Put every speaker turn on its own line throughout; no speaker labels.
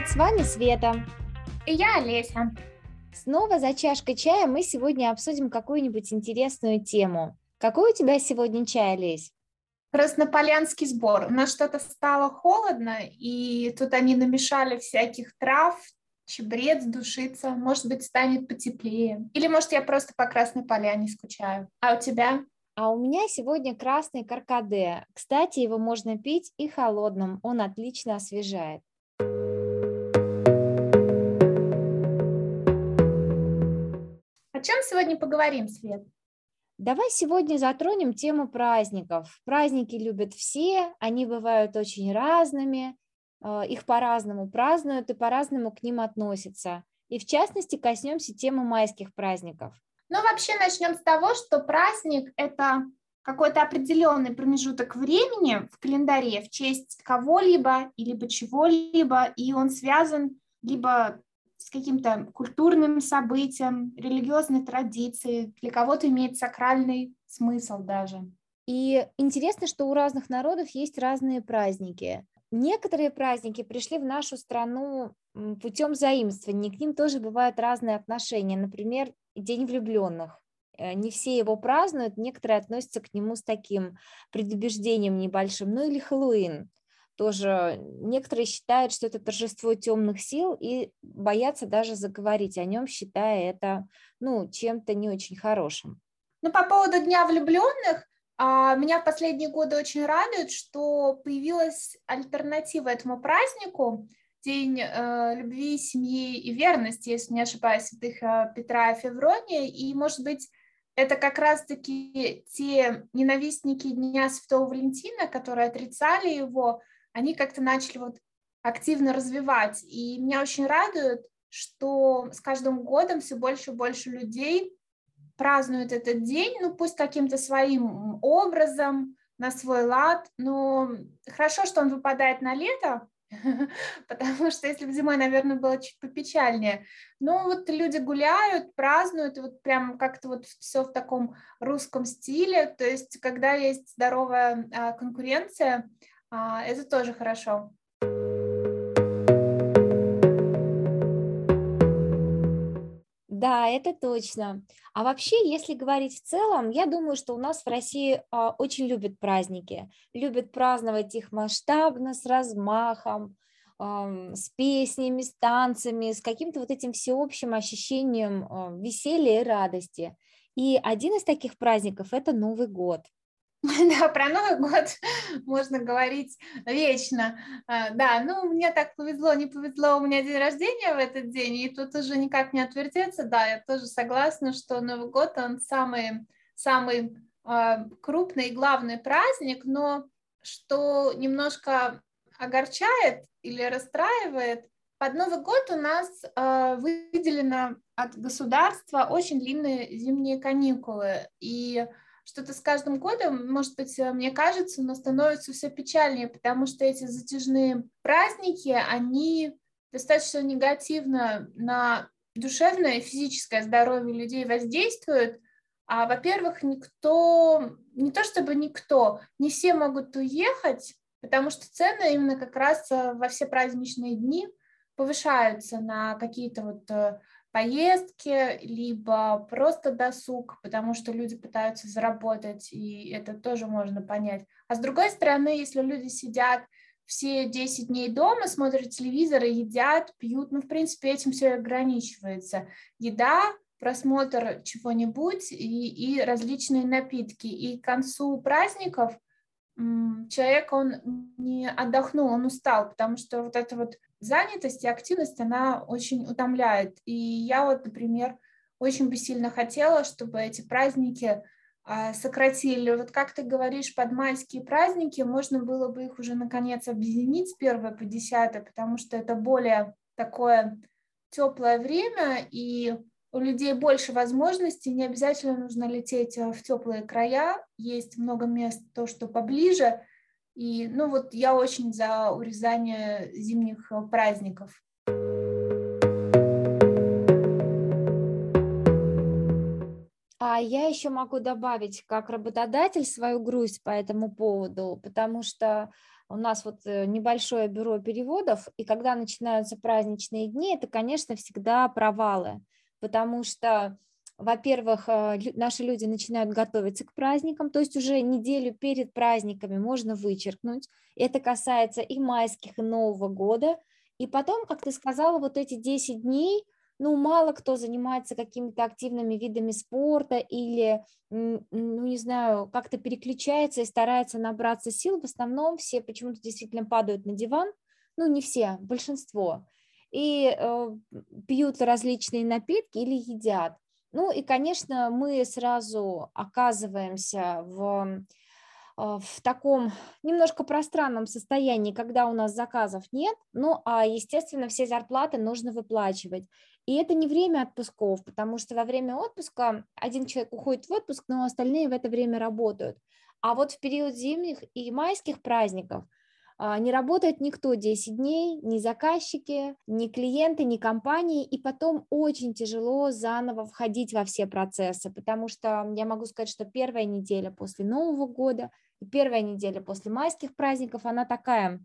привет! С вами Света.
И я Олеся.
Снова за чашкой чая мы сегодня обсудим какую-нибудь интересную тему. Какой у тебя сегодня чай, Олесь?
Краснополянский сбор. У нас что-то стало холодно, и тут они намешали всяких трав, чебрец, душица. Может быть, станет потеплее. Или, может, я просто по Красной Поляне скучаю. А у тебя?
А у меня сегодня красный каркаде. Кстати, его можно пить и холодным, он отлично освежает.
О чем сегодня поговорим, Свет?
Давай сегодня затронем тему праздников. Праздники любят все, они бывают очень разными, э, их по-разному празднуют и по-разному к ним относятся. И в частности коснемся темы майских праздников.
Ну, вообще начнем с того, что праздник – это какой-то определенный промежуток времени в календаре в честь кого-либо или чего-либо, и он связан либо с каким-то культурным событием, религиозной традицией, для кого-то имеет сакральный смысл даже.
И интересно, что у разных народов есть разные праздники. Некоторые праздники пришли в нашу страну путем заимствования, к ним тоже бывают разные отношения. Например, День влюбленных. Э, не все его празднуют, некоторые относятся к нему с таким предубеждением небольшим. Ну или Хэллоуин. Тоже некоторые считают, что это торжество темных сил и боятся даже заговорить о нем, считая это ну, чем-то не очень хорошим.
Ну, по поводу Дня влюбленных, а, меня в последние годы очень радует, что появилась альтернатива этому празднику. День э, любви, семьи и верности, если не ошибаюсь, святых э, Петра и Феврония. И, может быть, это как раз-таки те ненавистники Дня Святого Валентина, которые отрицали его, они как-то начали вот активно развивать. И меня очень радует, что с каждым годом все больше и больше людей празднуют этот день, ну пусть каким-то своим образом, на свой лад, но хорошо, что он выпадает на лето, потому что если бы зимой, наверное, было чуть попечальнее. Но вот люди гуляют, празднуют, вот прям как-то вот все в таком русском стиле, то есть когда есть здоровая а, конкуренция, а, это тоже хорошо.
Да, это точно. А вообще, если говорить в целом, я думаю, что у нас в России а, очень любят праздники, любят праздновать их масштабно, с размахом, а, с песнями, с танцами, с каким-то вот этим всеобщим ощущением а, веселья и радости. И один из таких праздников – это Новый год.
Да, про Новый год можно говорить вечно. А, да, ну, мне так повезло, не повезло, у меня день рождения в этот день, и тут уже никак не отвертеться. Да, я тоже согласна, что Новый год, он самый, самый а, крупный и главный праздник, но что немножко огорчает или расстраивает, под Новый год у нас э, выделено от государства очень длинные зимние каникулы, и что-то с каждым годом, может быть, э, мне кажется, но становится все печальнее, потому что эти затяжные праздники, они достаточно негативно на душевное и физическое здоровье людей воздействуют. А, во-первых, никто, не то чтобы никто, не все могут уехать, потому что цены именно как раз э, во все праздничные дни повышаются на какие-то вот э, поездки, либо просто досуг, потому что люди пытаются заработать, и это тоже можно понять. А с другой стороны, если люди сидят все 10 дней дома, смотрят телевизор едят, пьют, ну, в принципе, этим все ограничивается. Еда, просмотр чего-нибудь и, и различные напитки. И к концу праздников человек, он не отдохнул, он устал, потому что вот это вот занятость и активность, она очень утомляет. И я вот, например, очень бы сильно хотела, чтобы эти праздники а, сократили. Вот как ты говоришь, под майские праздники можно было бы их уже наконец объединить с 1 по 10, потому что это более такое теплое время, и у людей больше возможностей, не обязательно нужно лететь в теплые края, есть много мест, то, что поближе, и, ну, вот я очень за урезание зимних э, праздников.
А я еще могу добавить как работодатель свою грусть по этому поводу, потому что у нас вот э, небольшое бюро переводов, и когда начинаются праздничные дни, это, конечно, всегда провалы, потому что, во-первых, э, наши люди начинают готовиться к праздникам, то есть уже неделю перед праздниками можно вычеркнуть. Это касается и майских, и Нового года. И потом, как ты сказала, вот эти 10 дней – ну, мало кто занимается какими-то активными видами спорта или, ну, не знаю, как-то переключается и старается набраться сил. В основном все почему-то действительно падают на диван, ну, не все, большинство, и э, пьют различные напитки или едят. Ну и, конечно, мы сразу оказываемся в а, в таком немножко пространном состоянии, когда у нас заказов нет, ну, а, естественно, все зарплаты нужно выплачивать. И это не время отпусков, потому что во время отпуска один человек уходит в отпуск, но остальные в это время работают. А вот в период зимних и майских праздников не работает никто 10 дней, ни заказчики, ни клиенты, ни компании, и потом очень тяжело заново входить во все процессы, потому что я могу сказать, что первая неделя после Нового года – первая неделя после майских праздников, она такая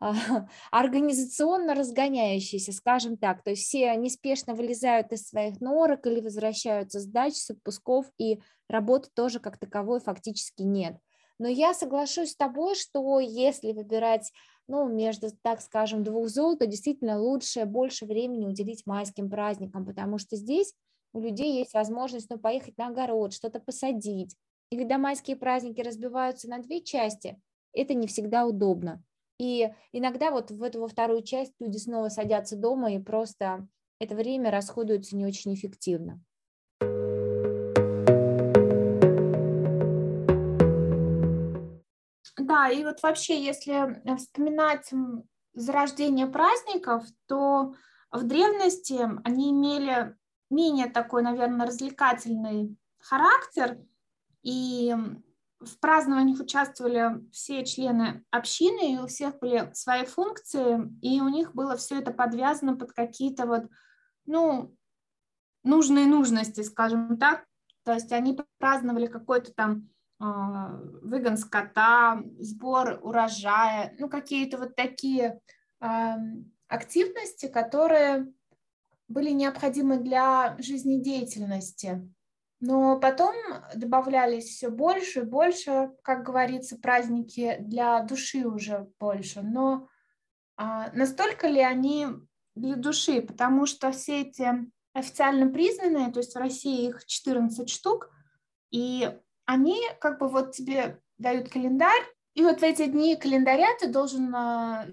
а, организационно разгоняющаяся, скажем так. То есть все неспешно вылезают из своих норок или возвращаются с дач, с отпусков, и работы тоже как таковой фактически нет. Но я соглашусь с тобой, что если выбирать ну, между, так скажем, двух зол, то действительно лучше больше времени уделить майским праздникам, потому что здесь у людей есть возможность ну, поехать на огород, что-то посадить, и когда майские праздники разбиваются на две части, это не всегда удобно. И иногда вот в эту во вторую часть люди снова садятся дома, и просто это время расходуется не очень эффективно.
Да, и вот вообще, если вспоминать зарождение праздников, то в древности они имели менее такой, наверное, развлекательный характер, и в празднованиях участвовали все члены общины, и у всех были свои функции, и у них было все это подвязано под какие-то вот, ну, нужные нужности, скажем так. То есть они праздновали какой-то там э, выгон скота, сбор урожая, ну, какие-то вот такие э, активности, которые были необходимы для жизнедеятельности. Но потом добавлялись все больше и больше, как говорится, праздники для души уже больше. Но а, настолько ли они для души? Потому что все эти официально признанные, то есть в России их 14 штук, и они как бы вот тебе дают календарь, и вот в эти дни календаря ты должен а,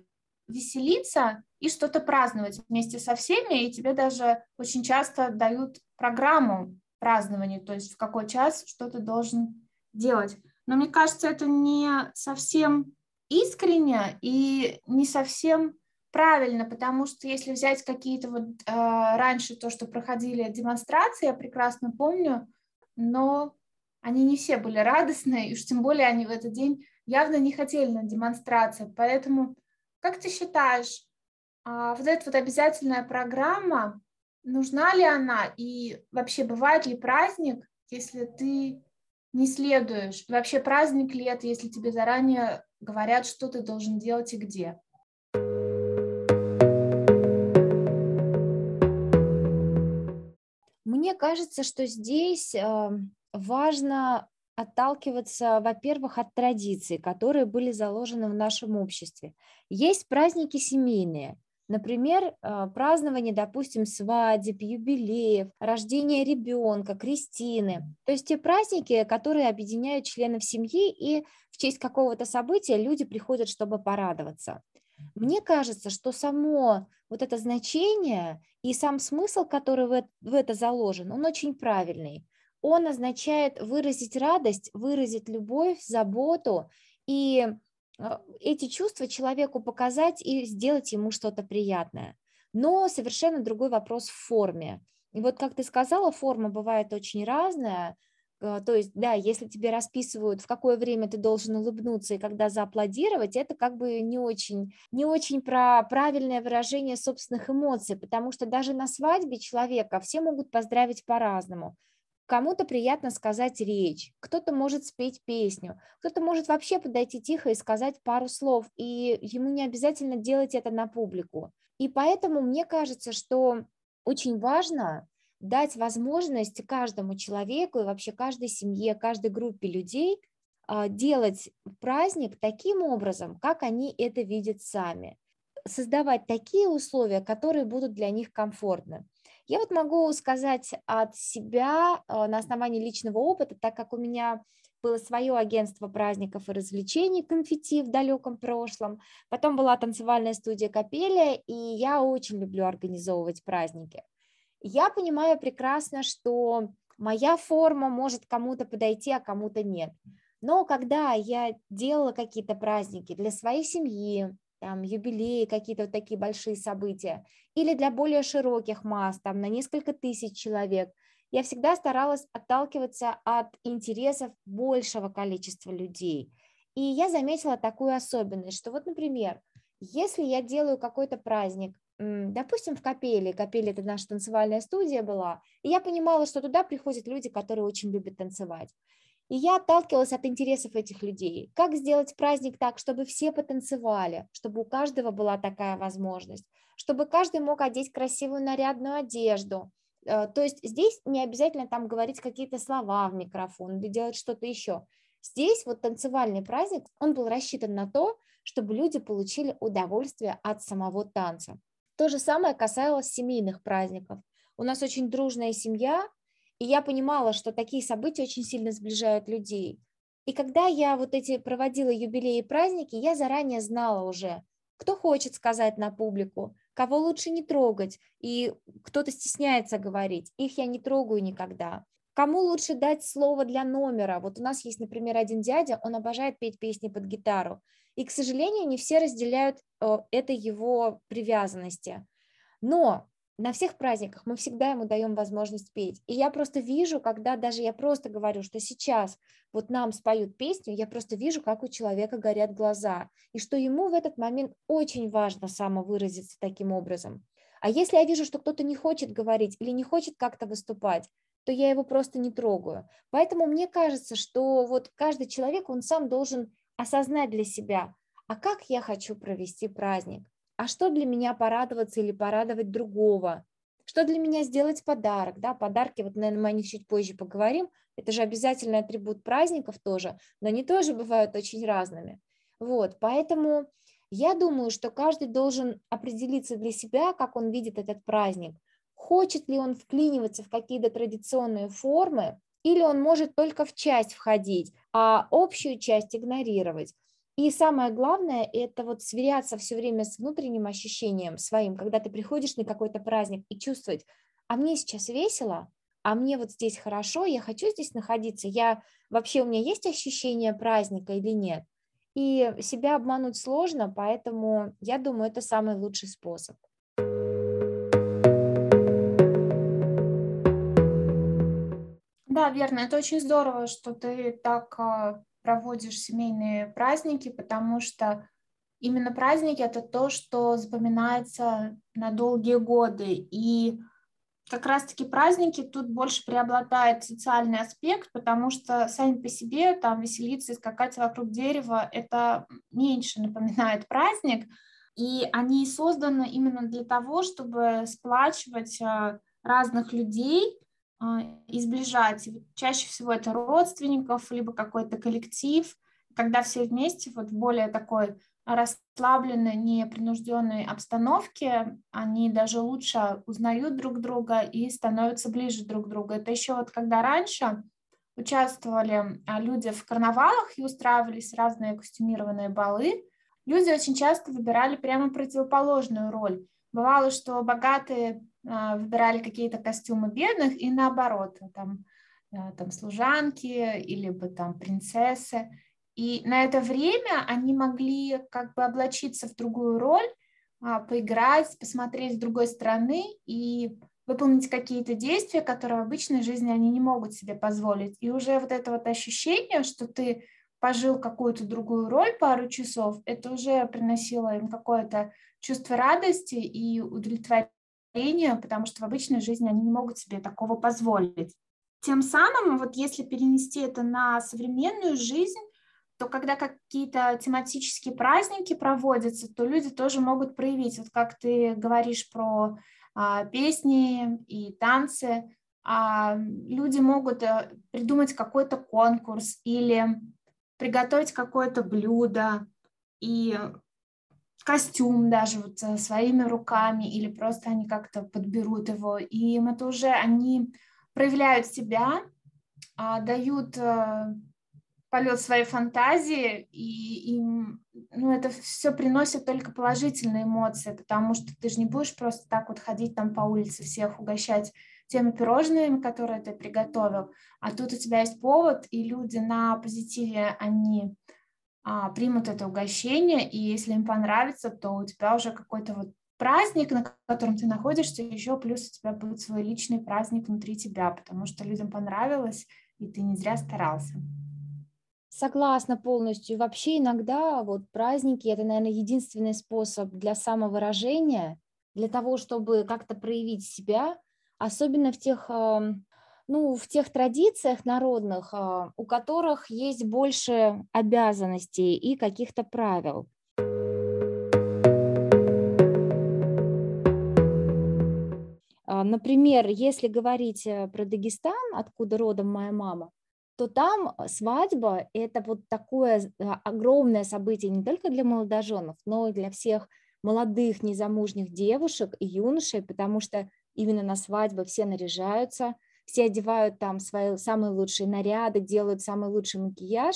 веселиться и что-то праздновать вместе со всеми, и тебе даже очень часто дают программу празднований, то есть в какой час что ты должен делать. Но мне кажется, это не совсем искренне и не совсем правильно, потому что если взять какие-то вот э, раньше то, что проходили демонстрации, я прекрасно помню, но они не все были радостные, и уж тем более они в этот день явно не хотели на демонстрации. Поэтому, как ты считаешь, э, вот эта вот обязательная программа, нужна ли она и вообще бывает ли праздник, если ты не следуешь? Вообще праздник ли это, если тебе заранее говорят, что ты должен делать и где?
Мне кажется, что здесь э, важно отталкиваться, во-первых, от традиций, которые были заложены в нашем обществе. Есть праздники семейные, Например, а, празднование, допустим, свадеб, юбилеев, рождения ребенка, крестины. То есть те праздники, которые объединяют членов семьи, и в честь какого-то события люди приходят, чтобы порадоваться. Мне кажется, что само вот это значение и сам смысл, который в это заложен, он очень правильный. Он означает выразить радость, выразить любовь, заботу и а, эти чувства человеку показать и сделать ему что-то приятное. Но совершенно другой вопрос в форме. И вот, как ты сказала, форма бывает очень разная. А, то есть, да, если тебе расписывают, в какое время ты должен улыбнуться и когда зааплодировать, это как бы не очень, не очень про правильное выражение собственных эмоций, потому что даже на свадьбе человека все могут поздравить по-разному. Кому-то приятно сказать речь, кто-то может спеть песню, кто-то может вообще подойти тихо и сказать пару слов, и ему не обязательно делать это на публику. И поэтому мне кажется, что очень важно дать возможность каждому человеку и вообще каждой семье, каждой группе людей а, делать праздник таким образом, как они это видят сами, создавать такие условия, которые будут для них комфортны. Я вот могу сказать от себя а, на основании личного опыта, так как у меня было свое агентство праздников и развлечений «Конфетти» в далеком прошлом, потом была танцевальная студия «Капелия», и я очень люблю организовывать праздники. Я понимаю прекрасно, что моя форма может кому-то подойти, а кому-то нет. Но когда я делала какие-то праздники для своей семьи, там, юбилеи, какие-то вот такие большие события, или для более широких масс, там, на несколько тысяч человек, я всегда старалась отталкиваться от интересов большего количества людей. И я заметила такую особенность, что вот, например, если я делаю какой-то праздник, допустим, в Капеле, Капеле это наша танцевальная студия была, и я понимала, что туда приходят люди, которые очень любят танцевать. И я отталкивалась от интересов этих людей. Как сделать праздник так, чтобы все потанцевали, чтобы у каждого была такая возможность, чтобы каждый мог одеть красивую нарядную одежду. Э, то есть здесь не обязательно там говорить какие-то слова в микрофон или делать что-то еще. Здесь вот танцевальный праздник, он был рассчитан на то, чтобы люди получили удовольствие от самого танца. То же самое касалось семейных праздников. У нас очень дружная семья, и я понимала, что такие события очень сильно сближают людей. И когда я вот эти проводила юбилеи и праздники, я заранее знала уже, кто хочет сказать на публику, кого лучше не трогать, и кто-то стесняется говорить, их я не трогаю никогда. Кому лучше дать слово для номера? Вот у нас есть, например, один дядя, он обожает петь песни под гитару, и, к сожалению, не все разделяют э, этой его привязанности. Но на всех праздниках мы всегда ему даем возможность петь. И я просто вижу, когда даже я просто говорю, что сейчас вот нам споют песню, я просто вижу, как у человека горят глаза, и что ему в этот момент очень важно самовыразиться таким образом. А если я вижу, что кто-то не хочет говорить или не хочет как-то выступать, то я его просто не трогаю. Поэтому мне кажется, что вот каждый человек, он сам должен осознать для себя, а как я хочу провести праздник, а что для меня порадоваться или порадовать другого, что для меня сделать подарок, да, подарки, вот, наверное, мы о них чуть позже поговорим, это же обязательный атрибут праздников тоже, но они тоже бывают очень разными, вот, поэтому я думаю, что каждый должен определиться для себя, как он видит этот праздник, хочет ли он вклиниваться в какие-то традиционные формы, или он может только в часть входить, а общую часть игнорировать. И самое главное – это вот сверяться все время с внутренним ощущением своим, когда ты приходишь на какой-то праздник и чувствовать, а мне сейчас весело, а мне вот здесь хорошо, я хочу здесь находиться, я вообще у меня есть ощущение праздника или нет. И себя обмануть сложно, поэтому я думаю, это самый лучший способ.
Да, верно. Это очень здорово, что ты так а, проводишь семейные праздники, потому что именно праздники это то, что запоминается на долгие годы. И как раз-таки праздники тут больше преобладает социальный аспект, потому что сами по себе там веселиться и скакать вокруг дерева это меньше напоминает праздник, и они созданы именно для того, чтобы сплачивать а, разных людей, а, и сближать. чаще всего это родственников, либо какой-то коллектив, когда все вместе вот в более такой расслабленной, непринужденной обстановке, они даже лучше узнают друг друга и становятся ближе друг к другу. Это еще вот когда раньше участвовали а, люди в карнавалах и устраивались разные костюмированные балы, люди очень часто выбирали прямо противоположную роль. Бывало, что богатые выбирали какие-то костюмы бедных и наоборот, там, а, там служанки или бы там принцессы. И на это время они могли как бы облачиться в другую роль, а, поиграть, посмотреть с другой стороны и выполнить какие-то действия, которые в обычной жизни они не могут себе позволить. И уже вот это вот ощущение, что ты пожил какую-то другую роль пару часов, это уже приносило им какое-то чувство радости и удовлетворения, потому что в обычной жизни они не могут себе такого позволить. тем самым, вот если перенести это на современную жизнь, то когда какие-то тематические праздники проводятся, то люди тоже могут проявить, вот как ты говоришь про а, песни и танцы, а, люди могут а, придумать какой-то конкурс или приготовить какое-то блюдо и костюм даже вот э, своими руками или просто они как-то подберут его, и это уже они проявляют себя, а, дают а, полет своей фантазии, и им ну, это все приносит только положительные эмоции, потому что ты же не будешь просто так вот ходить там по улице всех угощать теми пирожными, которые ты приготовил, а тут у тебя есть повод, и люди на позитиве, они примут это угощение, и если им понравится, то у тебя уже какой-то вот праздник, на котором ты находишься, еще плюс у тебя будет свой личный праздник внутри тебя, потому что людям понравилось, и ты не зря старался.
Согласна полностью. Вообще иногда вот праздники – это, наверное, единственный способ для самовыражения, для того, чтобы как-то проявить себя, особенно в тех, ну, в тех традициях народных, а, у которых есть больше обязанностей и каких-то правил. А, например, если говорить э, про Дагестан, откуда родом моя мама, то там свадьба – это вот такое а, огромное событие не только для молодоженов, но и для всех молодых незамужних девушек и юношей, потому что именно на свадьбы все наряжаются, все одевают там свои самые лучшие наряды, делают самый лучший макияж,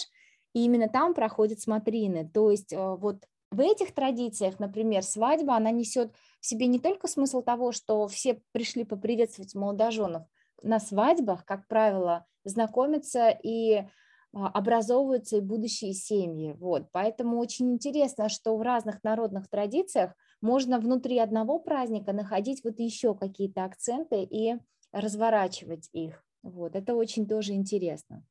и именно там проходят смотрины. То есть э, вот в этих традициях, например, свадьба, она несет в себе не только смысл того, что все пришли поприветствовать молодоженов. На свадьбах, как правило, знакомятся и а, образовываются и будущие семьи. Вот. Поэтому очень интересно, что в разных народных традициях можно внутри одного праздника находить вот еще какие-то акценты и разворачивать их. Вот. Это очень тоже интересно.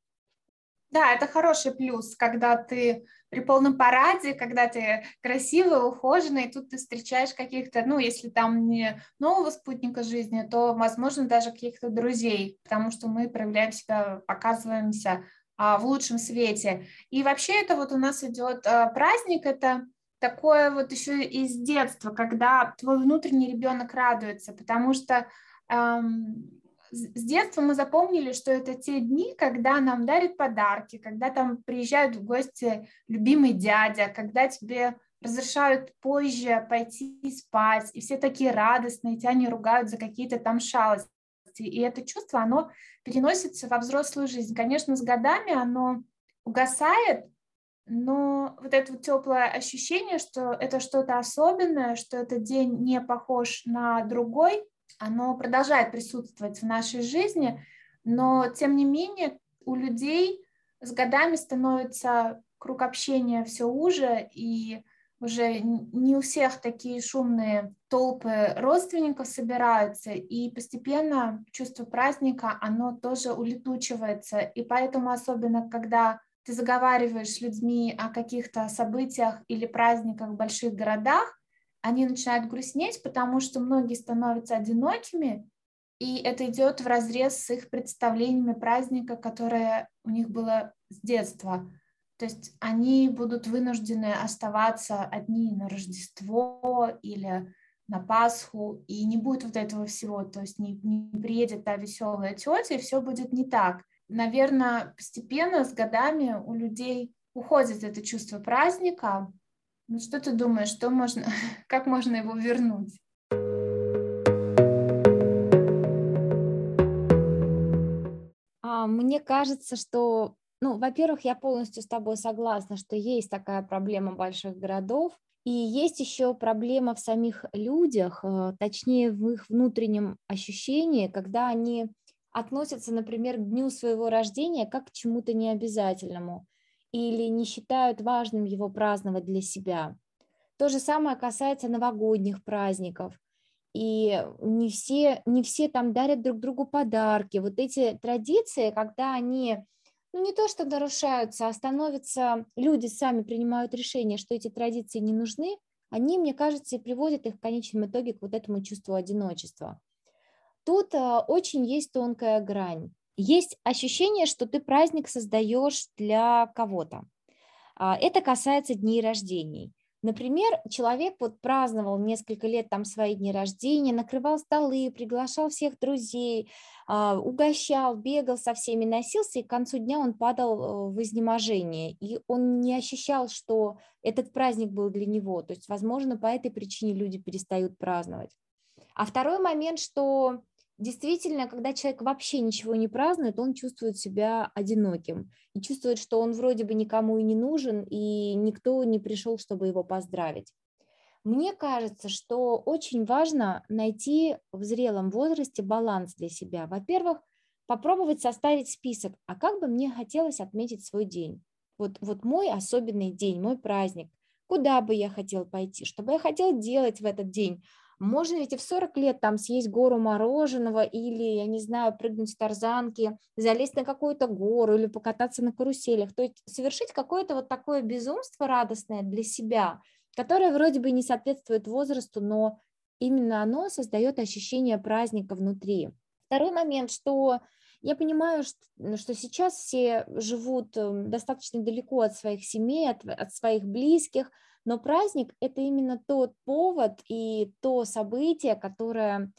Да, это хороший плюс, когда ты при полном параде, когда ты красивый, ухоженный, и тут ты встречаешь каких-то, ну, если там не нового спутника жизни, то, возможно, даже каких-то друзей, потому что мы проявляем себя, показываемся а, в лучшем свете. И вообще это вот у нас идет а, праздник, это такое вот еще из детства, когда твой внутренний ребенок радуется, потому что с детства мы запомнили, что это те дни, когда нам дарят подарки, когда там приезжают в гости любимый дядя, когда тебе разрешают позже пойти спать, и все такие радостные, тебя не ругают за какие-то там шалости. И это чувство, оно переносится во взрослую жизнь. Конечно, с годами оно угасает, но вот это вот теплое ощущение, что это что-то особенное, что этот день не похож на другой, оно продолжает присутствовать в нашей жизни, но тем не менее у людей с годами становится круг общения все уже, и уже не у всех такие шумные толпы родственников собираются, и постепенно чувство праздника, оно тоже улетучивается, и поэтому особенно, когда ты заговариваешь с людьми о каких-то событиях или праздниках в больших городах, они начинают грустнеть, потому что многие становятся одинокими, и это идет в разрез с их представлениями праздника, которое у них было с детства. То есть они будут вынуждены оставаться одни на Рождество или на Пасху, и не будет вот этого всего, то есть не, не приедет та веселая тетя, и все будет не так. Наверное, постепенно с годами у людей уходит это чувство праздника, ну что ты думаешь, что можно, как можно его вернуть?
А, мне кажется, что, ну, во-первых, я полностью с тобой согласна, что есть такая проблема больших городов, и есть еще проблема в самих людях, э, точнее в их внутреннем ощущении, когда они относятся, например, к дню своего рождения как к чему-то необязательному или не считают важным его праздновать для себя. То же самое касается новогодних праздников. И не все, не все там дарят друг другу подарки. Вот эти традиции, когда они ну, не то что нарушаются, а становятся, люди сами принимают решение, что эти традиции не нужны, они, мне кажется, и приводят их в конечном итоге к вот этому чувству одиночества. Тут а, очень есть тонкая грань. Есть ощущение, что ты праздник создаешь для кого-то. А, это касается дней рождений. Например, человек вот праздновал несколько лет там свои дни рождения, накрывал столы, приглашал всех друзей, а, угощал, бегал со всеми, носился, и к концу дня он падал э, в изнеможение. И он не ощущал, что этот праздник был для него. То есть, возможно, по этой причине люди перестают праздновать. А второй момент, что действительно, когда человек вообще ничего не празднует, он чувствует себя одиноким и чувствует, что он вроде бы никому и не нужен, и никто не пришел, чтобы его поздравить. Мне кажется, что очень важно найти в зрелом возрасте баланс для себя. Во-первых, попробовать составить список, а как бы мне хотелось отметить свой день. Вот, вот мой особенный день, мой праздник. Куда бы я хотел пойти, что бы я хотел делать в этот день, можно ведь и в 40 лет там съесть гору мороженого или, я не знаю, прыгнуть с тарзанки, залезть на какую-то гору или покататься на каруселях. То есть совершить какое-то вот такое безумство радостное для себя, которое вроде бы не соответствует возрасту, но именно оно создает ощущение праздника внутри. Второй момент, что я понимаю, что, что сейчас все живут эм, достаточно далеко от своих семей, от, от своих близких, но праздник – это именно тот повод и то событие, которое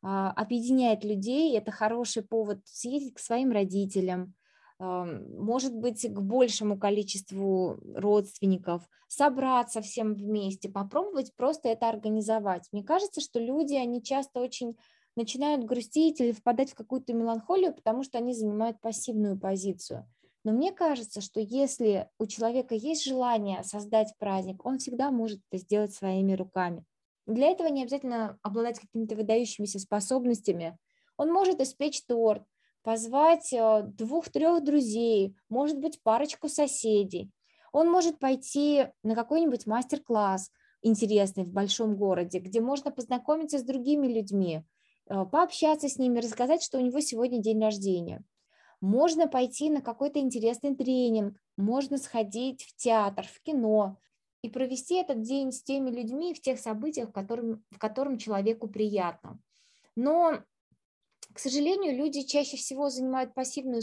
а, объединяет людей. Это хороший повод съездить к своим родителям, может быть, к большему количеству родственников, собраться всем вместе, попробовать просто это организовать. Мне кажется, что люди, они часто очень начинают грустить или впадать в какую-то меланхолию, потому что они занимают пассивную позицию. Но мне кажется, что если у человека есть желание создать праздник, он всегда может это сделать своими руками. Для этого не обязательно обладать какими-то выдающимися способностями. Он может испечь торт, позвать э, двух-трех друзей, может быть, парочку соседей. Он может пойти на какой-нибудь мастер-класс интересный в большом городе, где можно познакомиться с другими людьми, э, пообщаться с ними, рассказать, что у него сегодня день рождения. Можно пойти на какой-то интересный тренинг, можно сходить в театр, в кино и провести этот день с теми людьми в тех событиях, в котором, в котором человеку приятно. Но, к сожалению, люди чаще всего занимают пассивную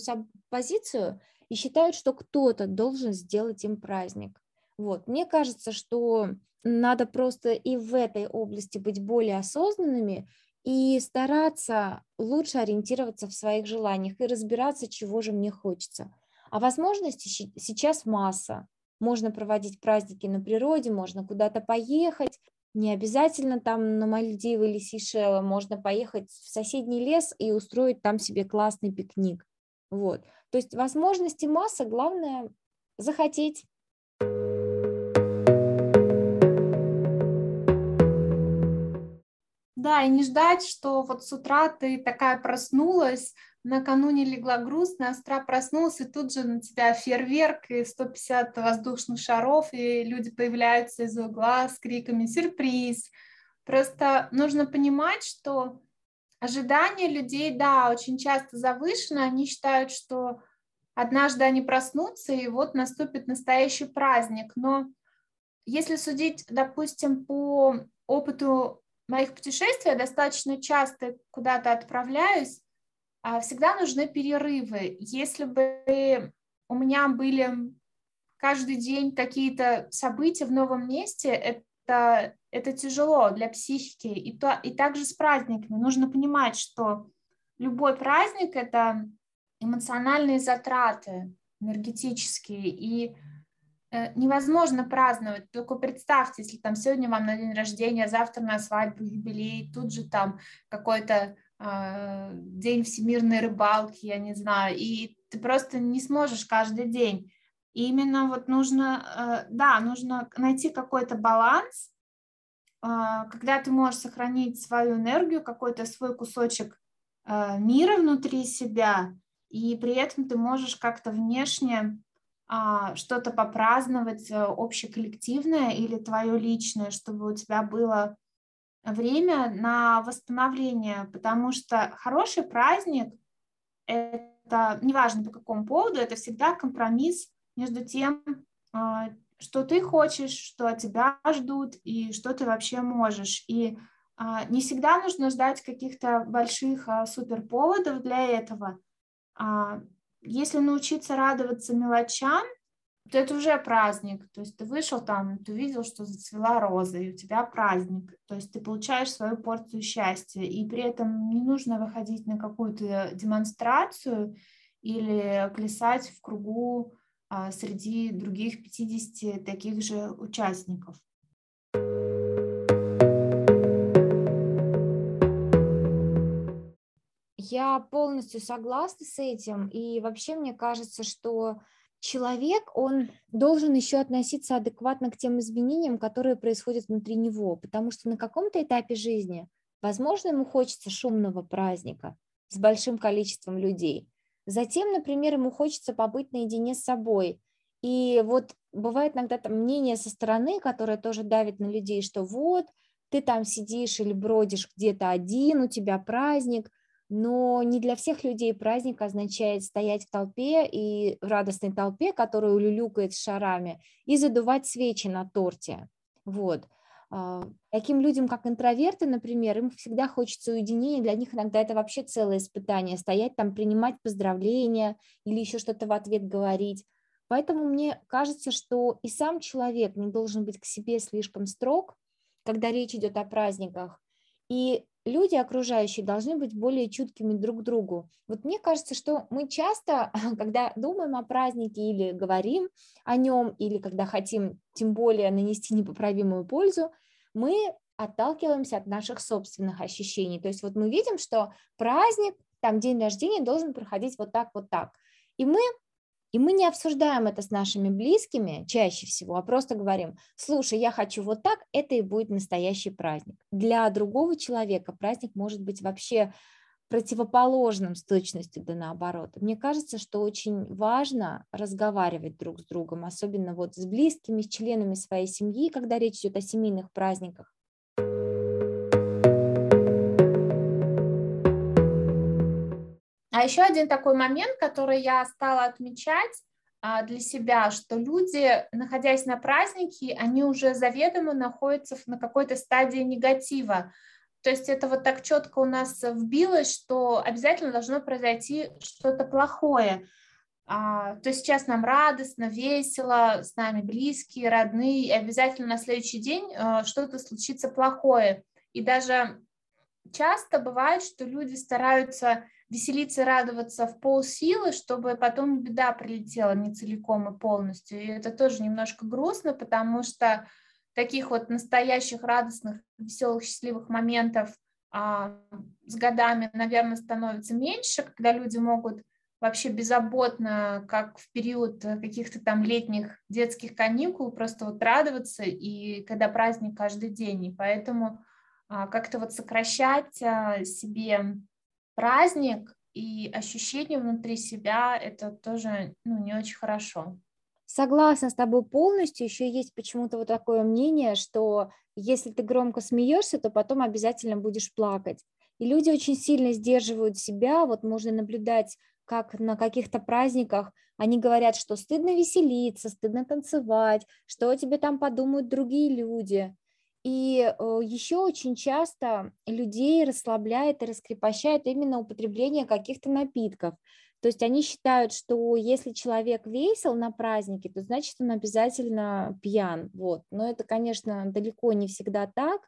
позицию и считают, что кто-то должен сделать им праздник. Вот. Мне кажется, что надо просто и в этой области быть более осознанными и стараться лучше ориентироваться в своих желаниях и разбираться, чего же мне хочется. А возможностей сейчас масса. Можно проводить праздники на природе, можно куда-то поехать, не обязательно там на Мальдивы или Сейшелы, можно поехать в соседний лес и устроить там себе классный пикник. Вот. То есть возможности масса, главное захотеть.
Да, и не ждать, что вот с утра ты такая проснулась, накануне легла грустно, а с утра проснулась, и тут же на тебя фейерверк и 150 воздушных шаров, и люди появляются из угла с криками «сюрприз». Просто нужно понимать, что ожидания людей, да, очень часто завышены, они считают, что однажды они проснутся, и вот наступит настоящий праздник. Но если судить, допустим, по опыту моих путешествий я достаточно часто куда-то отправляюсь, а всегда нужны перерывы. Если бы у меня были каждый день какие-то события в новом месте, это, это тяжело для психики. И, то, и также с праздниками. Нужно понимать, что любой праздник – это эмоциональные затраты энергетические. И невозможно праздновать. Только представьте, если там сегодня вам на день рождения, завтра на свадьбу, юбилей, тут же там какой-то э, день всемирной рыбалки, я не знаю, и ты просто не сможешь каждый день. И именно вот нужно, э, да, нужно найти какой-то баланс, э, когда ты можешь сохранить свою энергию, какой-то свой кусочек э, мира внутри себя, и при этом ты можешь как-то внешне что-то попраздновать э, общеколлективное или твое личное, чтобы у тебя было время на восстановление, потому что хороший праздник – это, неважно по какому поводу, это всегда компромисс между тем, а, что ты хочешь, что от тебя ждут и что ты вообще можешь. И а, не всегда нужно ждать каких-то больших суперповодов для этого. Если научиться радоваться мелочам, то это уже праздник. То есть ты вышел там, ты увидел, что зацвела роза, и у тебя праздник. То есть ты получаешь свою порцию счастья. И при этом не нужно выходить на какую-то демонстрацию или плясать в кругу а, среди других 50 таких же участников.
Я полностью согласна с этим, и вообще мне кажется, что человек, он должен еще относиться адекватно к тем изменениям, которые происходят внутри него, потому что на каком-то этапе жизни, возможно, ему хочется шумного праздника с большим количеством людей. Затем, например, ему хочется побыть наедине с собой. И вот бывает иногда там мнение со стороны, которое тоже давит на людей, что вот, ты там сидишь или бродишь где-то один, у тебя праздник – но не для всех людей праздник означает стоять в толпе и в радостной толпе, которая улюлюкает с шарами, и задувать свечи на торте. Вот. А, таким людям, как интроверты, например, им всегда хочется уединения, для них иногда это вообще целое испытание, стоять там, принимать поздравления или еще что-то в ответ говорить. Поэтому мне кажется, что и сам человек не должен быть к себе слишком строг, когда речь идет о праздниках, и люди окружающие должны быть более чуткими друг к другу. Вот мне кажется, что мы часто, когда думаем о празднике или говорим о нем, или когда хотим тем более нанести непоправимую пользу, мы отталкиваемся от наших собственных ощущений. То есть вот мы видим, что праздник, там день рождения должен проходить вот так, вот так. И мы и мы не обсуждаем это с нашими близкими чаще всего, а просто говорим, слушай, я хочу вот так, это и будет настоящий праздник. Для другого человека праздник может быть вообще противоположным с точностью да наоборот. Мне кажется, что очень важно разговаривать друг с другом, особенно вот с близкими, с членами своей семьи, когда речь идет о семейных праздниках.
А еще один такой момент, который я стала отмечать а, для себя, что люди, находясь на празднике, они уже заведомо находятся на какой-то стадии негатива. То есть это вот так четко у нас вбилось, что обязательно должно произойти что-то плохое. А, то есть сейчас нам радостно, весело, с нами близкие, родные, и обязательно на следующий день а, что-то случится плохое. И даже часто бывает, что люди стараются веселиться, радоваться в полсилы, чтобы потом беда прилетела не целиком и полностью. И это тоже немножко грустно, потому что таких вот настоящих радостных, веселых, счастливых моментов а, с годами, наверное, становится меньше, когда люди могут вообще беззаботно, как в период каких-то там летних детских каникул, просто вот радоваться, и когда праздник каждый день. И поэтому а, как-то вот сокращать а, себе праздник и ощущение внутри себя, это тоже ну, не очень хорошо.
Согласна с тобой полностью. Еще есть почему-то вот такое мнение, что если ты громко смеешься, то потом обязательно будешь плакать. И люди очень сильно сдерживают себя. Вот можно наблюдать, как на каких-то праздниках они говорят, что стыдно веселиться, стыдно танцевать, что о тебе там подумают другие люди. И э, еще очень часто людей расслабляет и раскрепощает именно употребление каких-то напитков. То есть они считают, что если человек весел на празднике, то значит он обязательно пьян. Вот. Но это, конечно, далеко не всегда так.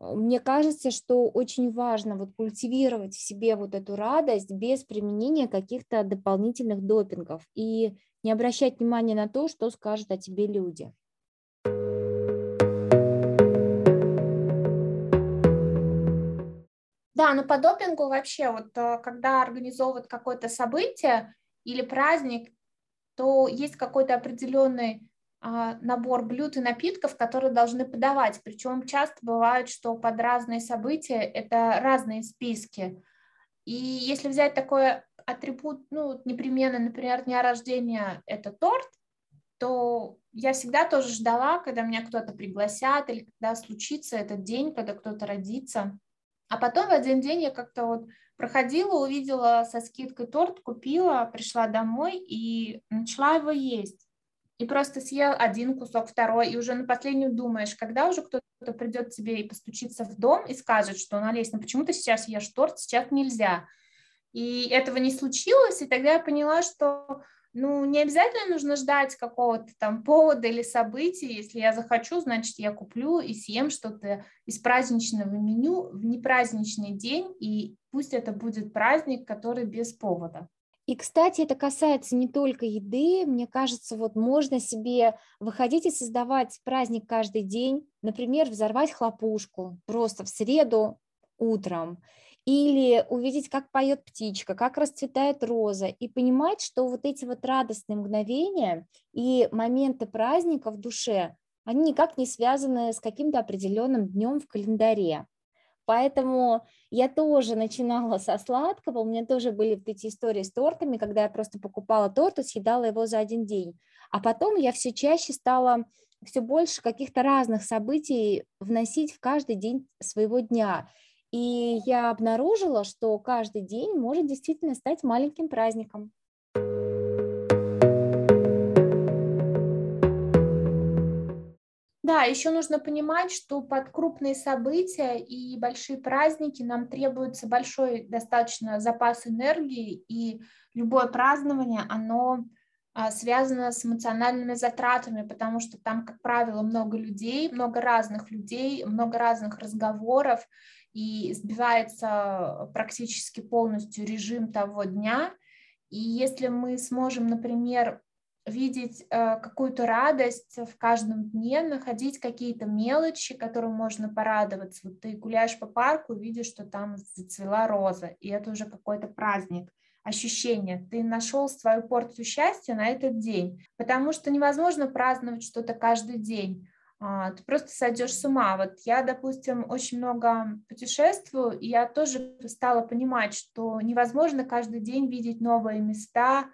Мне кажется, что очень важно вот культивировать в себе вот эту радость без применения каких-то дополнительных допингов и не обращать внимания на то, что скажут о тебе люди.
Да, но по допингу вообще, вот э, когда организовывают какое-то событие или праздник, то есть какой-то определенный а, набор блюд и напитков, которые должны подавать. Причем часто бывает, что под разные события это разные списки. И если взять такой атрибут, ну, непременно, например, дня рождения – это торт, то я всегда тоже ждала, когда меня кто-то пригласят или когда случится этот день, когда кто-то родится. А потом в один день я как-то вот проходила, увидела со скидкой торт, купила, пришла домой и начала его есть. И просто съел один кусок, второй, и уже на последнюю думаешь, когда уже кто-то придет тебе и постучится в дом и скажет, что, Налесь, ну почему ты сейчас ешь торт, сейчас нельзя. И этого не случилось, и тогда я поняла, что ну, не обязательно нужно ждать какого-то там повода или события. Если я захочу, значит, я куплю и съем что-то из праздничного меню в непраздничный день, и пусть это будет праздник, который без повода.
И, кстати, это касается не только еды. Мне кажется, вот можно себе выходить и создавать праздник каждый день. Например, взорвать хлопушку просто в среду утром или увидеть, как поет птичка, как расцветает роза, и понимать, что вот эти вот радостные мгновения и моменты праздника в душе, они никак не связаны с каким-то определенным днем в календаре. Поэтому я тоже начинала со сладкого, у меня тоже были вот эти истории с тортами, когда я просто покупала торт и съедала его за один день. А потом я все чаще стала все больше каких-то разных событий вносить в каждый день своего дня. И я обнаружила, что каждый день может действительно стать маленьким праздником.
Да, еще нужно понимать, что под крупные события и большие праздники нам требуется большой достаточно запас энергии, и любое празднование, оно а, связано с эмоциональными затратами, потому что там, как правило, много людей, много разных людей, много разных разговоров, и сбивается практически полностью режим того дня. И если мы сможем, например, видеть э, какую-то радость в каждом дне, находить какие-то мелочи, которым можно порадоваться. Вот ты гуляешь по парку, видишь, что там зацвела роза, и это уже какой-то праздник ощущение, ты нашел свою порцию счастья на этот день, потому что невозможно праздновать что-то каждый день. А, ты просто сойдешь с ума. Вот я, допустим, очень много путешествую, и я тоже стала понимать, что невозможно каждый день видеть новые места,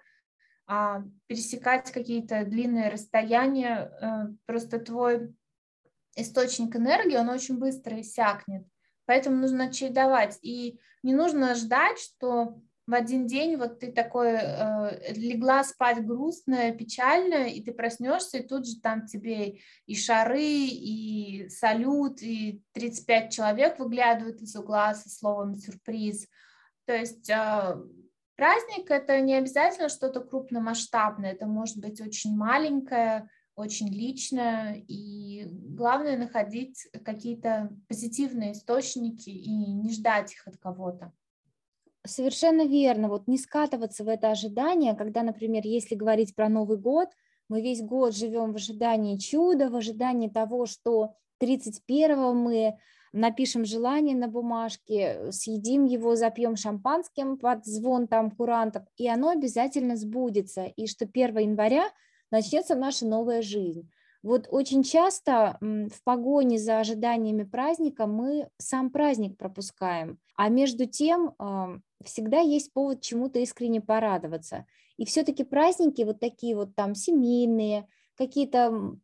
а, пересекать какие-то длинные расстояния. Э, просто твой источник энергии, он очень быстро иссякнет. Поэтому нужно чередовать. И не нужно ждать, что в один день вот ты такой э, легла спать грустная, печальная, и ты проснешься, и тут же там тебе и шары, и салют, и 35 человек выглядывают из угла со словом сюрприз. То есть э, праздник это не обязательно что-то крупномасштабное, это может быть очень маленькое, очень личное, и главное находить какие-то позитивные источники и не ждать их от кого-то.
Совершенно верно. Вот не скатываться в это ожидание, когда, например, если говорить про Новый год, мы весь год живем в ожидании чуда, в ожидании того, что 31-го мы напишем желание на бумажке, съедим его, запьем шампанским под звон там курантов, и оно обязательно сбудется, и что 1 января начнется наша новая жизнь. Вот очень часто в погоне за ожиданиями праздника мы сам праздник пропускаем, а между тем всегда есть повод чему-то искренне порадоваться. И все-таки праздники вот такие вот там семейные, какие-то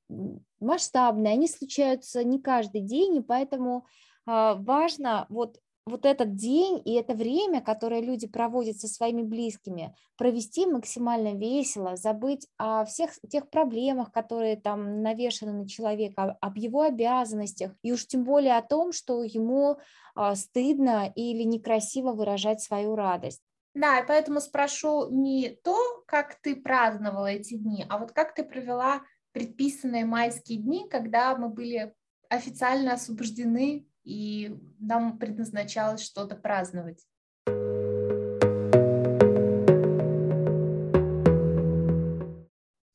масштабные, они случаются не каждый день, и поэтому а, важно вот вот этот день и это время, которое люди проводят со своими близкими, провести максимально весело, забыть о всех тех проблемах, которые там навешаны на человека, об его обязанностях, и уж тем более о том, что ему а, стыдно или некрасиво выражать свою радость.
Да, и поэтому спрошу не то, как ты праздновала эти дни, а вот как ты провела предписанные майские дни, когда мы были официально освобождены и нам предназначалось что-то праздновать.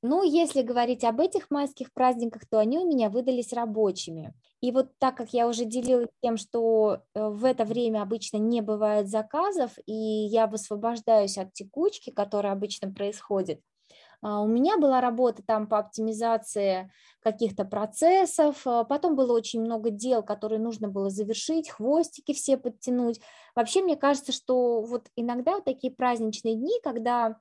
Ну, если говорить об этих майских праздниках, то они у меня выдались рабочими. И вот так как я уже делилась тем, что э, в это время обычно не бывает заказов, и я высвобождаюсь от текучки, которая обычно происходит, у меня была работа там по оптимизации каких-то процессов, а, потом было очень много дел, которые нужно было завершить, хвостики все подтянуть. Вообще, мне кажется, что вот иногда вот такие праздничные дни, когда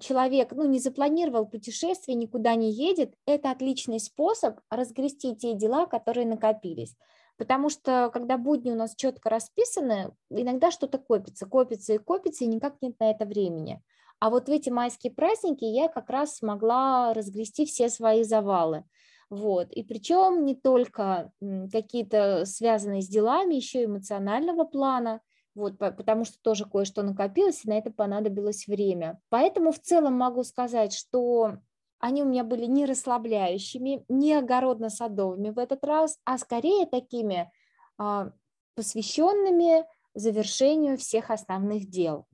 человек ну, не запланировал путешествие, никуда не едет, это отличный способ разгрести те дела, которые накопились. Потому что когда будни у нас четко расписаны, иногда что-то копится, копится и копится, и никак нет на это времени. А вот в эти майские праздники я как раз смогла разгрести все свои завалы. Вот. И причем не только какие-то связанные с делами, еще и эмоционального плана. вот, потому что тоже кое-что накопилось, и на это понадобилось время. Поэтому в целом могу сказать, что они у меня были не расслабляющими, не огородно-садовыми в этот раз, а скорее такими а, посвященными завершению всех основных дел.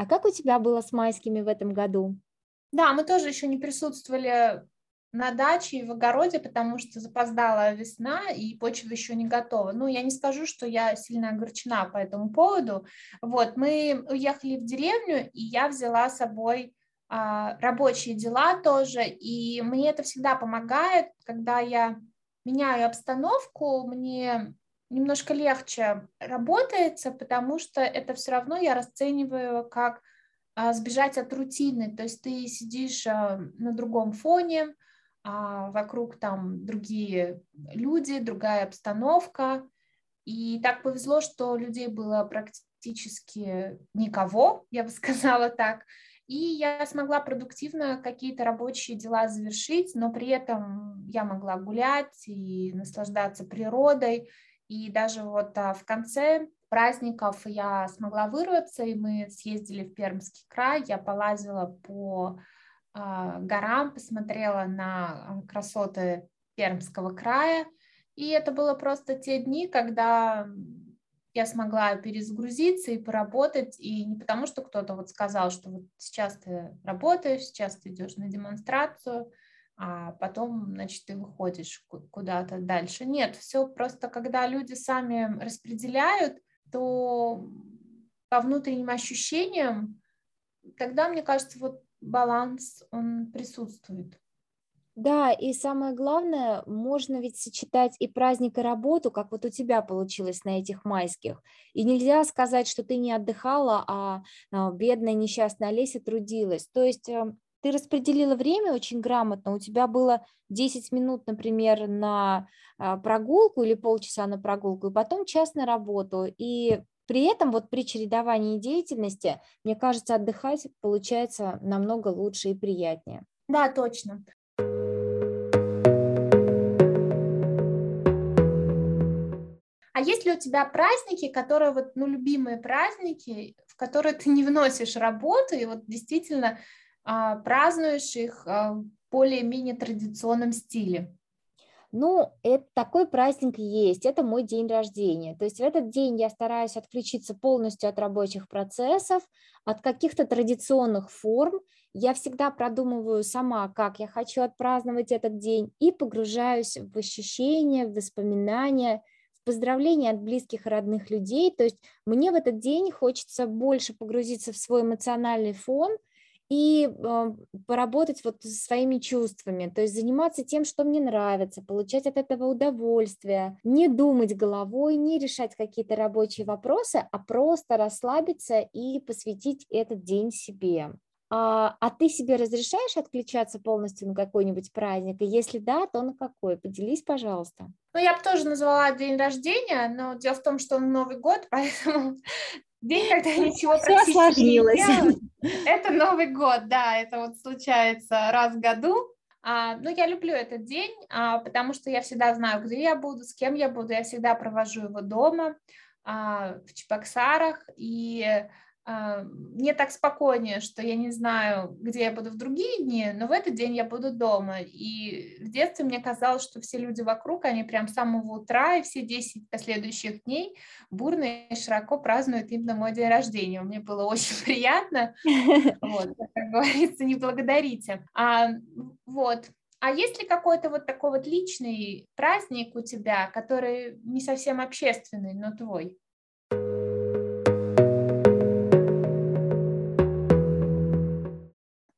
А как у тебя было с майскими в этом году?
Да, мы тоже еще не присутствовали на даче и в огороде, потому что запоздала весна и почва еще не готова. Ну, я не скажу, что я сильно огорчена по этому поводу. Вот, мы уехали в деревню, и я взяла с собой а, рабочие дела тоже, и мне это всегда помогает, когда я меняю обстановку, мне немножко легче работается, потому что это все равно я расцениваю как а, сбежать от рутины, то есть ты сидишь а, на другом фоне, а вокруг там другие люди, другая обстановка, и так повезло, что людей было практически никого, я бы сказала так, и я смогла продуктивно какие-то рабочие дела завершить, но при этом я могла гулять и наслаждаться природой, и даже вот а, в конце праздников я смогла вырваться, и мы съездили в Пермский край, я полазила по а, горам, посмотрела на красоты Пермского края, и это было просто те дни, когда я смогла перезагрузиться и поработать, и не потому, что кто-то вот сказал, что вот сейчас ты работаешь, сейчас ты идешь на демонстрацию, а потом, значит, ты выходишь куда-то дальше. Нет, все просто, когда люди сами распределяют, то по внутренним ощущениям, тогда, мне кажется, вот баланс, он присутствует.
Да, и самое главное, можно ведь сочетать и праздник, и работу, как вот у тебя получилось на этих майских. И нельзя сказать, что ты не отдыхала, а, а бедная несчастная Олеся трудилась. То есть эм, ты распределила время очень грамотно, у тебя было 10 минут, например, на а, прогулку или полчаса на прогулку, и потом час на работу, и при этом вот при чередовании деятельности, мне кажется, отдыхать получается намного лучше и приятнее.
Да, точно. А есть ли у тебя праздники, которые вот, ну, любимые праздники, в которые ты не вносишь работу, и вот действительно празднуешь их а, в более-менее традиционном стиле?
Ну, это такой праздник есть, это мой день рождения. То есть в этот день я стараюсь отключиться полностью от рабочих процессов, от каких-то традиционных форм. Я всегда продумываю сама, как я хочу отпраздновать этот день, и погружаюсь в ощущения, в воспоминания, в поздравления от близких и родных людей. То есть мне в этот день хочется больше погрузиться в свой эмоциональный фон – и э, поработать вот со своими чувствами, то есть заниматься тем, что мне нравится, получать от этого удовольствие, не думать головой, не решать какие-то рабочие вопросы, а просто расслабиться и посвятить этот день себе. А, а ты себе разрешаешь отключаться полностью на какой-нибудь праздник? И если да, то на какой? Поделись, пожалуйста.
Ну, я бы тоже назвала день рождения, но дело в том, что он Новый год, поэтому день, когда ничего Все практически не делают, это Новый год, да, это вот случается раз в году. А, ну, я люблю этот день, а, потому что я всегда знаю, где я буду, с кем я буду, я всегда провожу его дома, а, в Чебоксарах, и мне так спокойнее, что я не знаю, где я буду в другие дни, но в этот день я буду дома. И в детстве мне казалось, что все люди вокруг, они прям с самого утра и все 10 последующих дней бурно и широко празднуют именно мой день рождения. Мне было очень приятно. Вот, как говорится, не благодарите. А, вот. А есть ли какой-то вот такой вот личный праздник у тебя, который не совсем общественный, но твой?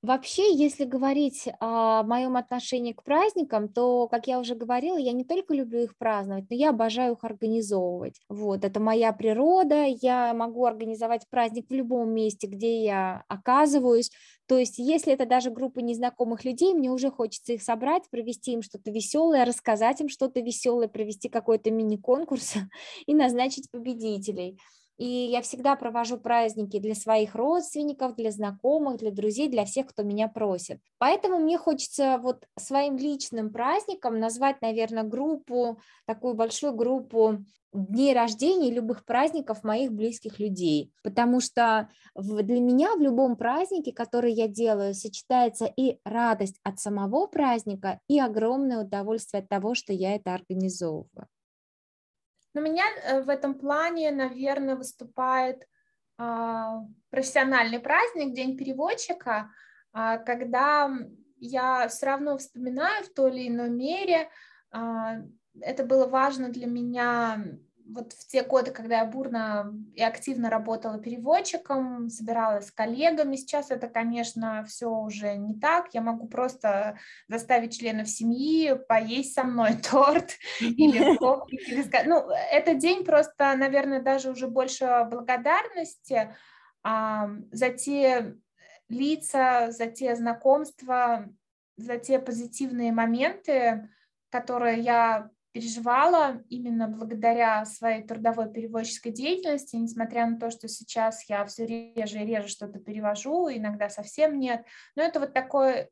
Вообще, если говорить о моем отношении к праздникам, то, как я уже говорила, я не только люблю их праздновать, но я обожаю их организовывать. Вот, это моя природа, я могу организовать праздник в любом месте, где я оказываюсь. То есть, если это даже группа незнакомых людей, мне уже хочется их собрать, провести им что-то веселое, рассказать им что-то веселое, провести какой-то мини-конкурс и назначить победителей. И я всегда провожу праздники для своих родственников, для знакомых, для друзей, для всех, кто меня просит. Поэтому мне хочется вот своим личным праздником назвать, наверное, группу, такую большую группу дней рождения и любых праздников моих близких людей, потому что для меня в любом празднике, который я делаю, сочетается и радость от самого праздника, и огромное удовольствие от того, что я это организовываю.
Но меня э, в этом плане, наверное, выступает а, профессиональный праздник, День переводчика, а, когда я все равно вспоминаю в той или иной мере а, это было важно для меня вот в те годы, когда я бурно и активно работала переводчиком, собиралась с коллегами, сейчас это, конечно, все уже не так. Я могу просто заставить членов семьи поесть со мной торт или Ну, этот день просто, наверное, даже уже больше благодарности а, за те лица, за те знакомства, за те позитивные моменты, которые я переживала именно благодаря своей трудовой переводческой деятельности, несмотря на то, что сейчас я все реже и реже что-то перевожу, иногда совсем нет. Но это вот такой э,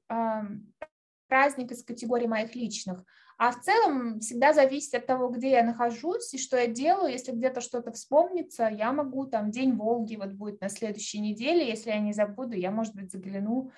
праздник из категории моих личных. А в целом всегда зависит от того, где я нахожусь и что я делаю. Если где-то что-то вспомнится, я могу, там, День Волги вот будет на следующей неделе, если я не забуду, я, может быть, загляну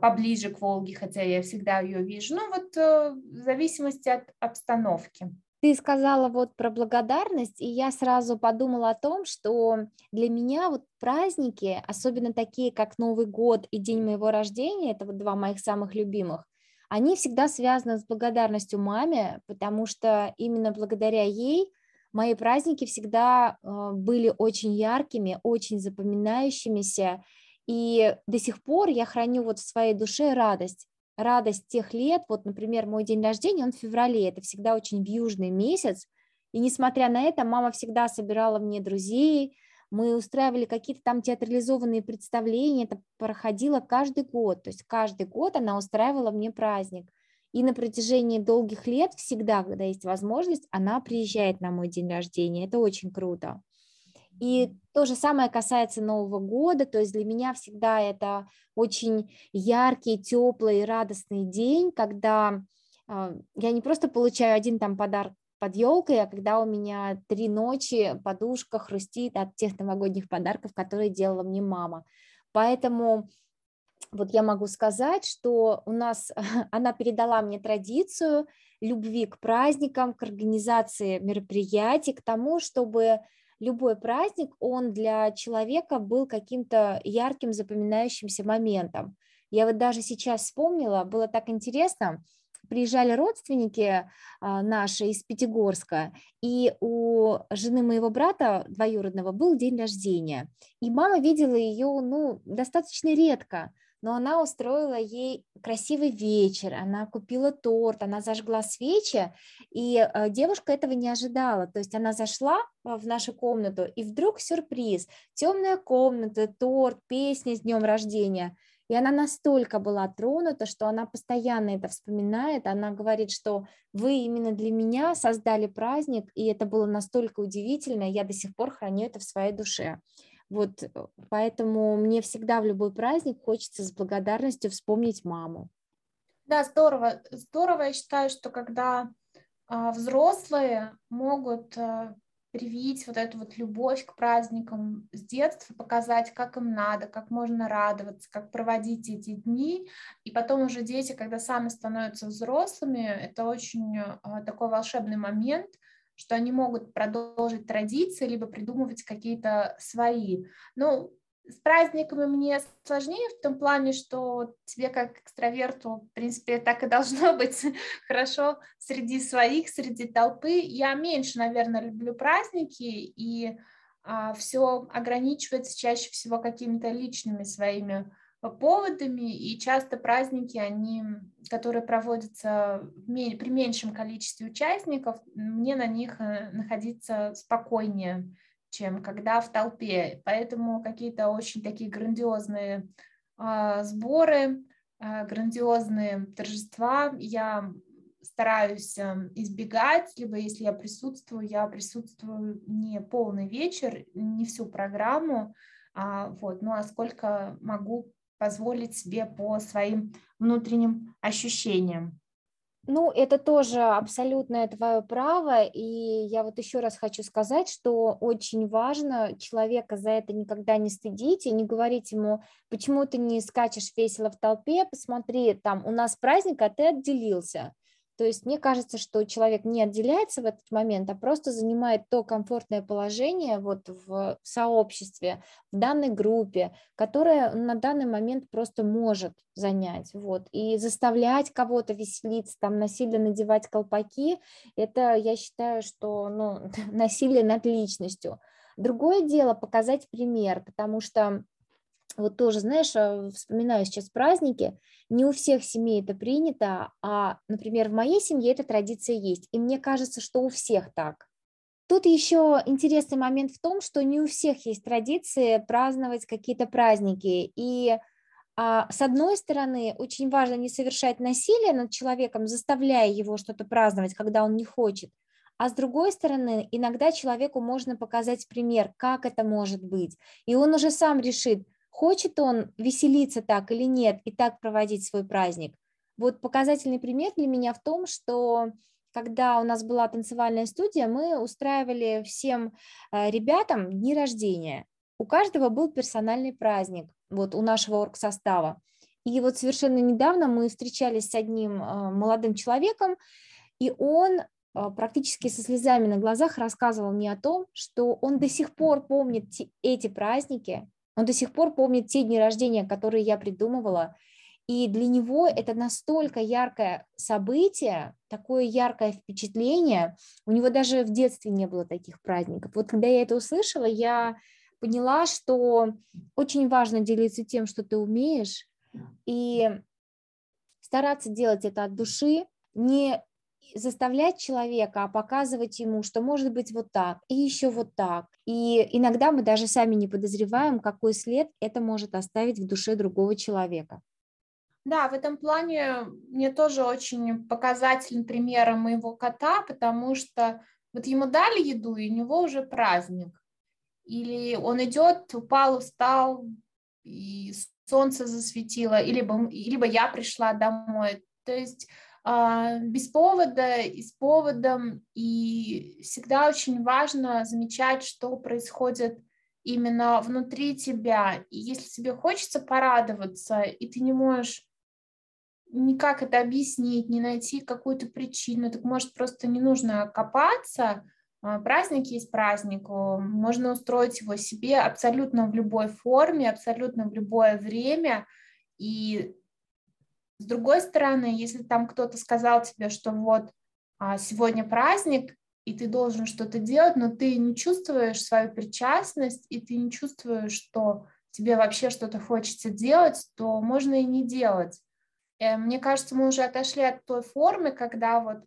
поближе к Волге, хотя я всегда ее вижу. Ну вот э, в зависимости от обстановки.
Ты сказала вот про благодарность, и я сразу подумала о том, что для меня вот праздники, особенно такие, как Новый год и день моего рождения, это вот два моих самых любимых, они всегда связаны с благодарностью маме, потому что именно благодаря ей мои праздники всегда э, были очень яркими, очень запоминающимися, и до сих пор я храню вот в своей душе радость, радость тех лет, вот, например, мой день рождения, он в феврале, это всегда очень вьюжный месяц, и несмотря на это, мама всегда собирала мне друзей, мы устраивали какие-то там театрализованные представления, это проходило каждый год, то есть каждый год она устраивала мне праздник. И на протяжении долгих лет, всегда, когда есть возможность, она приезжает на мой день рождения. Это очень круто. И то же самое касается Нового года, то есть для меня всегда это очень яркий, теплый, радостный день, когда э, я не просто получаю один там подарок под елкой, а когда у меня три ночи подушка хрустит от тех новогодних подарков, которые делала мне мама. Поэтому вот я могу сказать, что у нас она передала мне традицию любви к праздникам, к организации мероприятий, к тому, чтобы любой праздник, он для человека был каким-то ярким, запоминающимся моментом. Я вот даже сейчас вспомнила, было так интересно, приезжали родственники а, наши из Пятигорска, и у жены моего брата двоюродного был день рождения, и мама видела ее, ну, достаточно редко, но она устроила ей красивый вечер, она купила торт, она зажгла свечи, и э, девушка этого не ожидала, то есть она зашла э, в нашу комнату, и вдруг сюрприз, темная комната, торт, песня с днем рождения, и она настолько была тронута, что она постоянно это вспоминает, она говорит, что вы именно для меня создали праздник, и это было настолько удивительно, я до сих пор храню это в своей душе. Вот э, поэтому мне всегда в любой праздник хочется с благодарностью вспомнить маму.
Да, здорово. Здорово, я считаю, что когда а, взрослые могут а, привить вот эту вот любовь к праздникам с детства, показать, как им надо, как можно радоваться, как проводить эти дни. И потом уже дети, когда сами становятся взрослыми, это очень а, такой волшебный момент, что они могут продолжить традиции, либо придумывать какие-то свои. Ну, с праздниками мне сложнее в том плане, что тебе как экстраверту, в принципе, так и должно быть хорошо среди своих, среди толпы. Я меньше, наверное, люблю праздники, и а, все ограничивается чаще всего какими-то личными своими поводами, и часто праздники, они, которые проводятся при меньшем количестве участников, мне на них э, находиться спокойнее, чем когда в толпе. Поэтому какие-то очень такие грандиозные э, сборы, э, грандиозные торжества я стараюсь эм, избегать, либо если я присутствую, я присутствую не полный вечер, не всю программу, а, вот, ну а сколько могу позволить себе по своим внутренним ощущениям.
Ну, это тоже абсолютное твое право, и я вот еще раз хочу сказать, что очень важно человека за это никогда не стыдить и не говорить ему, почему ты не скачешь весело в толпе, посмотри, там у нас праздник, а ты отделился. То есть мне кажется, что человек не отделяется в этот момент, а просто занимает то комфортное положение вот в сообществе, в данной группе, которое на данный момент просто может занять. Вот. И заставлять кого-то веселиться, там насильно надевать колпаки, это я считаю, что ну, насилие над личностью. Другое дело показать пример, потому что вот тоже, знаешь, э, вспоминаю сейчас праздники, не у всех семей это принято, а, например, в моей семье эта традиция есть, и мне кажется, что у всех так. Тут еще интересный момент в том, что не у всех есть традиции праздновать какие-то праздники, и а, с одной стороны, очень важно не совершать насилие над человеком, заставляя его что-то праздновать, когда он не хочет, а с другой стороны, иногда человеку можно показать пример, как это может быть, и он уже сам решит, Хочет он веселиться так или нет и так проводить свой праздник? Вот показательный пример для меня в том, что когда у нас была танцевальная студия, мы устраивали всем э, ребятам дни рождения. У каждого был персональный праздник, вот у нашего оргсостава. И вот совершенно недавно мы встречались с одним э, молодым человеком, и он э, практически со слезами на глазах рассказывал мне о том, что он до сих пор помнит эти праздники, он до сих пор помнит те дни рождения, которые я придумывала, и для него это настолько яркое событие, такое яркое впечатление. У него даже в детстве не было таких праздников. Вот когда я это услышала, я поняла, что очень важно делиться тем, что ты умеешь, и стараться делать это от души, не заставлять человека, а показывать ему, что может быть вот так, и еще вот так. И иногда мы даже сами не подозреваем, какой след это может оставить в душе другого человека.
Да, в этом плане мне тоже очень показательный пример моего кота, потому что вот ему дали еду, и у него уже праздник. Или он идет, упал, устал, и солнце засветило, или либо, либо я пришла домой. То есть без повода и с поводом, и всегда очень важно замечать, что происходит именно внутри тебя. И если тебе хочется порадоваться, и ты не можешь никак это объяснить, не найти какую-то причину, так может просто не нужно копаться, а, праздник есть праздник, можно устроить его себе абсолютно в любой форме, абсолютно в любое время, и с другой стороны, если там кто-то сказал тебе, что вот а, сегодня праздник, и ты должен что-то делать, но ты не чувствуешь свою причастность, и ты не чувствуешь, что тебе вообще что-то хочется делать, то можно и не делать. Э, мне кажется, мы уже отошли от той формы, когда вот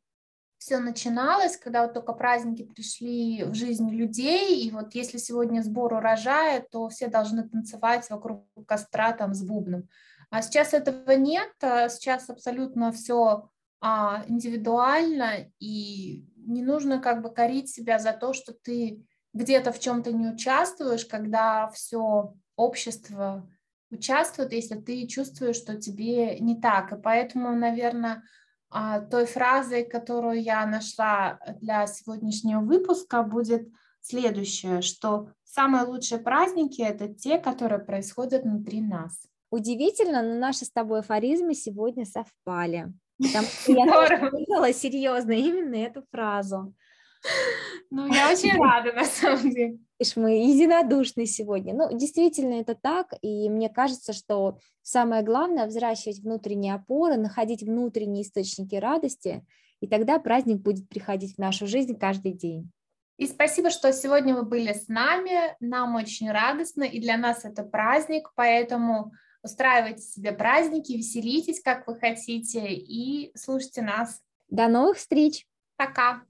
все начиналось, когда вот только праздники пришли в жизнь людей, и вот если сегодня сбор урожая, то все должны танцевать вокруг костра там с бубном. А сейчас этого нет, а сейчас абсолютно все а, индивидуально, и не нужно как бы корить себя за то, что ты где-то в чем-то не участвуешь, когда все общество участвует, если ты чувствуешь, что тебе не так. И поэтому, наверное, а, той фразой, которую я нашла для сегодняшнего выпуска, будет следующее, что самые лучшие праздники – это те, которые происходят внутри нас.
Удивительно, но наши с тобой афоризмы сегодня совпали. Потому что я слышала серьезно именно эту фразу.
Ну, я очень рада, на самом деле.
Видишь, мы единодушны сегодня. Ну, действительно, это так, и мне кажется, что самое главное – взращивать внутренние опоры, находить внутренние источники радости, и тогда праздник будет приходить в нашу жизнь каждый день.
И спасибо, что сегодня вы были с нами. Нам очень радостно, и для нас это праздник, поэтому устраивайте себе праздники, веселитесь, как вы хотите, и слушайте нас.
До новых встреч!
Пока!